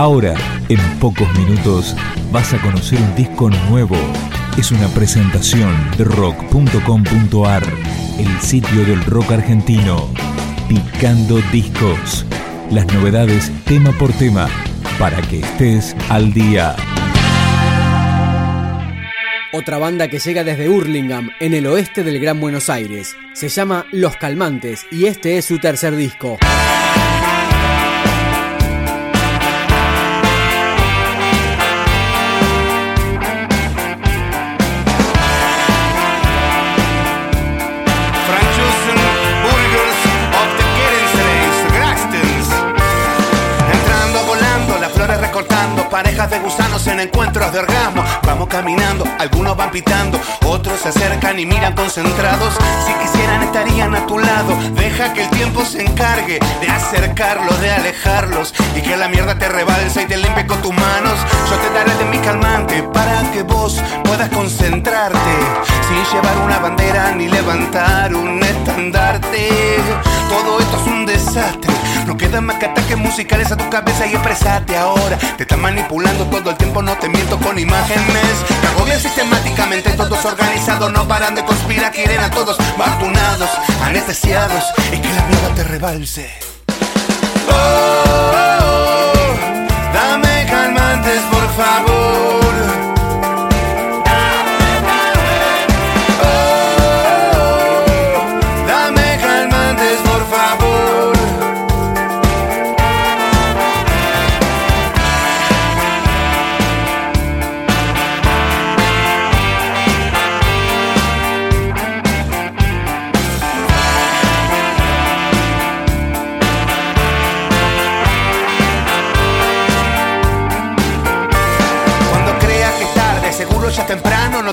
Ahora, en pocos minutos, vas a conocer un disco nuevo. Es una presentación de rock.com.ar, el sitio del rock argentino. Picando discos. Las novedades tema por tema, para que estés al día. Otra banda que llega desde Hurlingham, en el oeste del Gran Buenos Aires. Se llama Los Calmantes y este es su tercer disco. Parejas de gusanos en encuentros de orgasmo. Vamos caminando, algunos van pitando, otros se acercan y miran concentrados. Si quisieran estarían a tu lado. Deja que el tiempo se encargue de acercarlos, de alejarlos y que la mierda te rebalse y te limpie con tus manos. Yo te daré de mi calmante para que vos puedas concentrarte sin llevar una bandera ni levantar un estandarte. Todo esto es un desastre. No quedan más que ataques musicales a tu cabeza y expresate ahora. Te están manipulando todo el tiempo, no te miento con imágenes. Te sistemáticamente, todos organizados, no paran de conspirar, quieren a todos vacunados, anestesiados y que la mierda te rebalse. oh, oh, oh dame calmantes, por favor.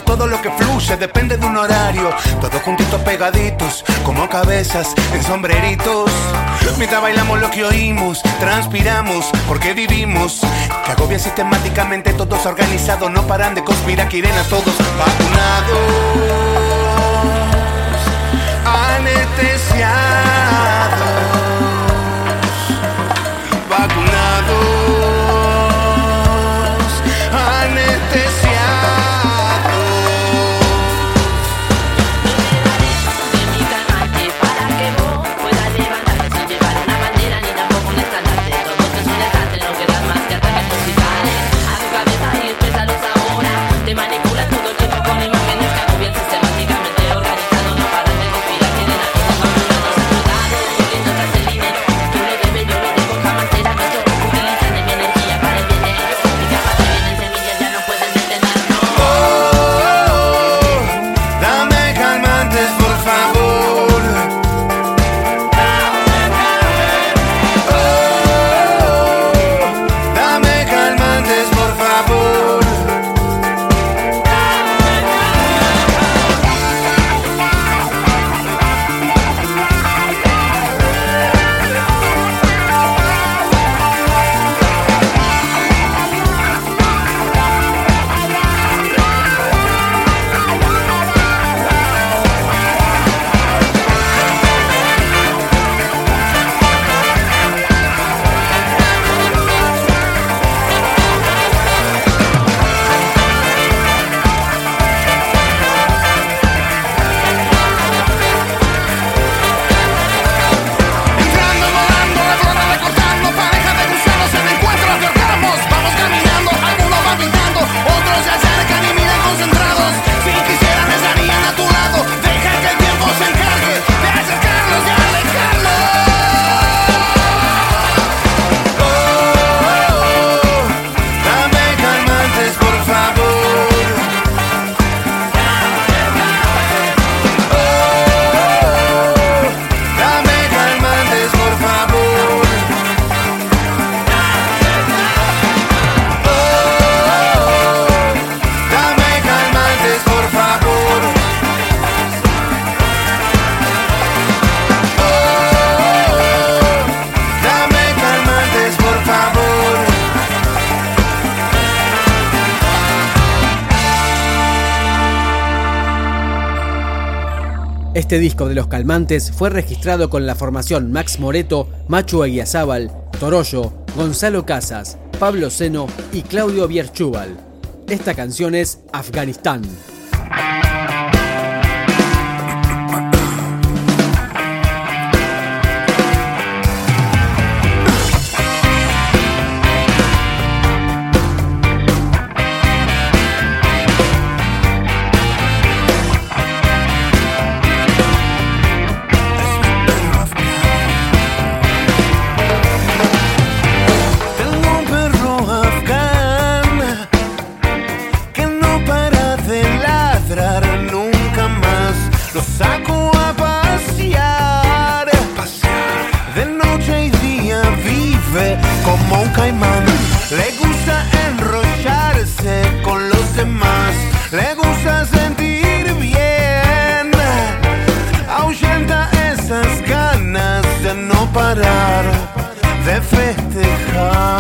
Todo lo que fluye depende de un horario. Todos juntitos pegaditos, como cabezas en sombreritos. Mientras bailamos lo que oímos, transpiramos porque vivimos. Que agobia sistemáticamente, todos organizados, no paran de conspirar, quieren a todos vacunados, Este disco de Los Calmantes fue registrado con la formación Max Moreto, Machu Aguiazábal, Toroyo, Gonzalo Casas, Pablo Seno y Claudio Bierchubal. Esta canción es Afganistán. de noche y día vive como un caimán. Le gusta enrollarse con los demás, le gusta sentir bien. Ahuyenta esas ganas de no parar, de festejar.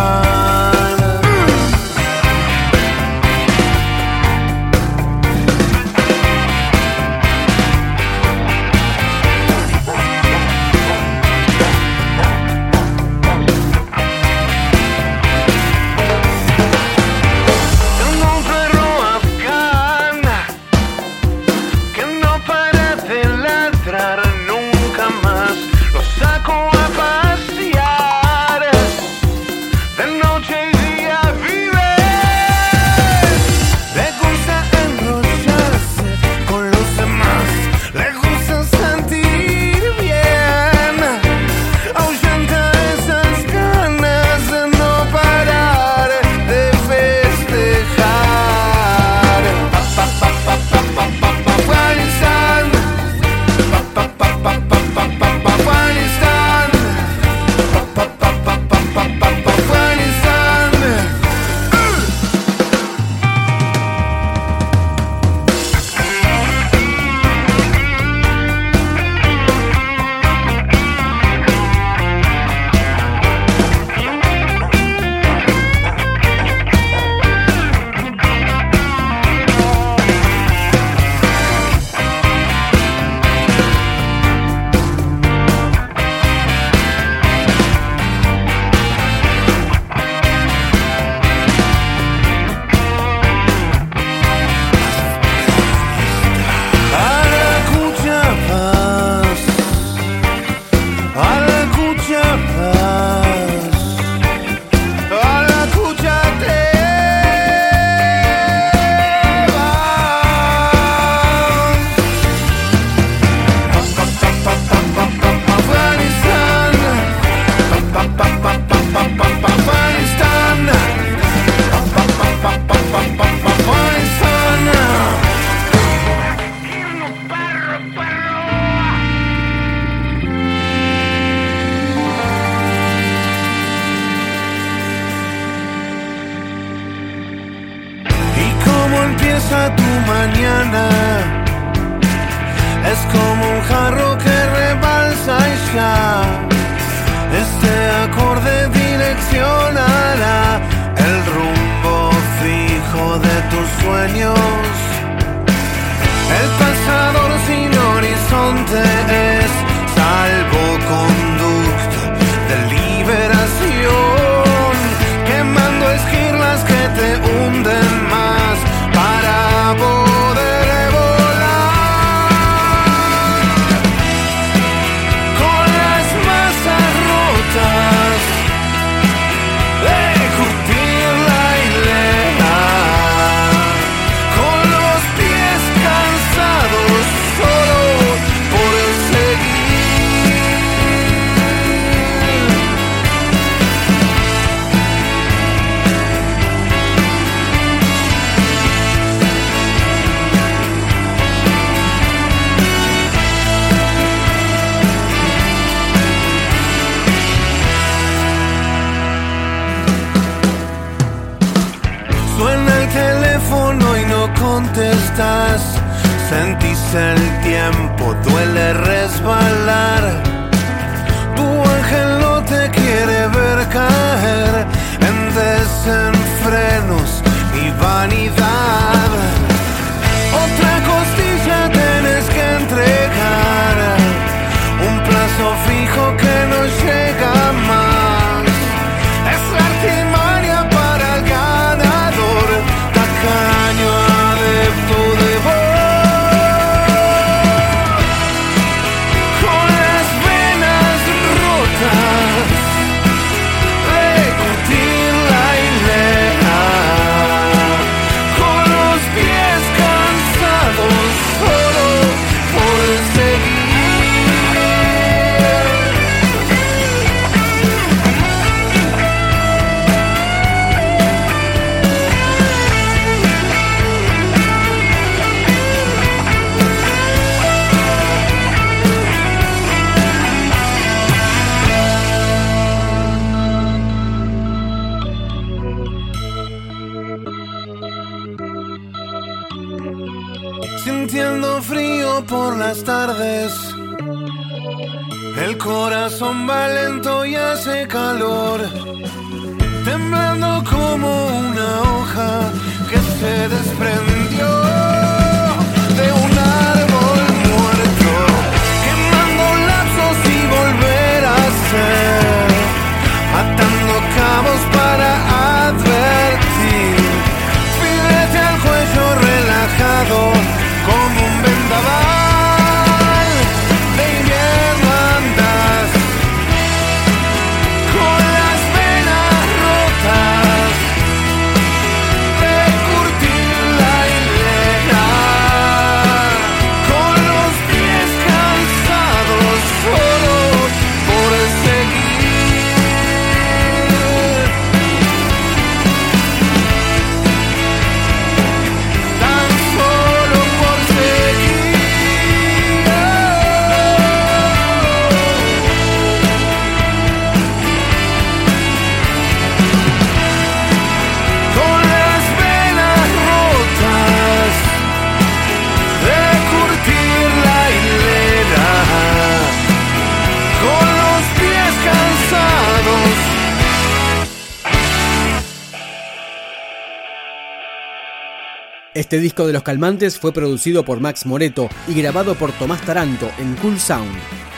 de tus sueños. El pasado sin horizonte Sentís el tiempo, duele resbalar. Tu ángel no te quiere ver caer en desenfrenos y vanidad. Otra costilla tienes que entregar, un plazo fijo tardes. El corazón va lento y hace calor, temblando como una hoja que se desprendió de un árbol muerto, quemando lazos y volver a ser, atando cabos para advertir, filete al cuello relajado Este disco de Los Calmantes fue producido por Max Moreto y grabado por Tomás Taranto en Cool Sound.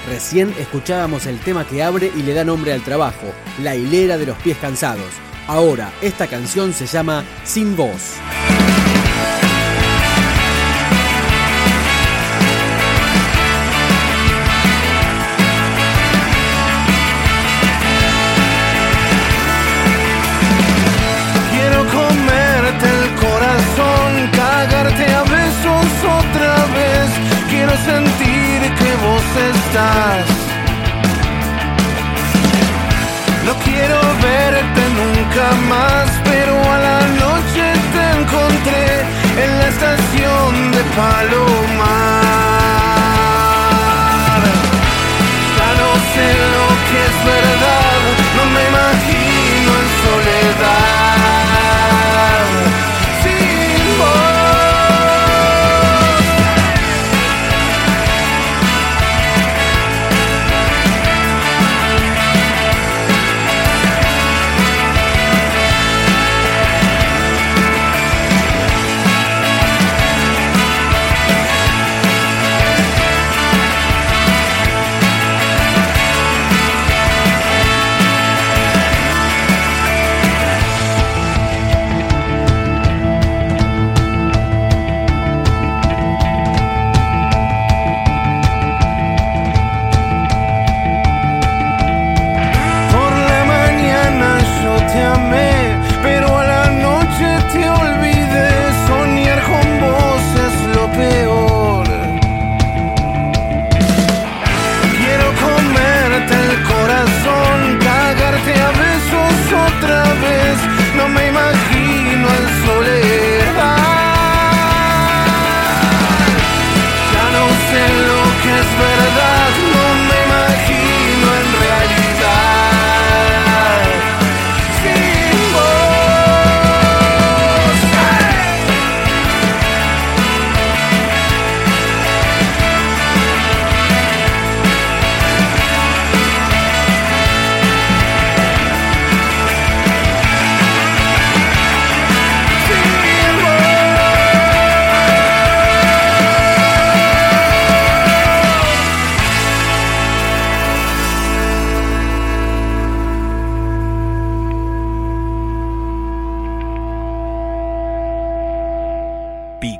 Recién escuchábamos el tema que abre y le da nombre al trabajo, La hilera de los pies cansados. Ahora, esta canción se llama Sin voz. No quiero verte nunca más, pero a la noche te encontré en la estación de Palomar. Ya no sé lo que es verdad,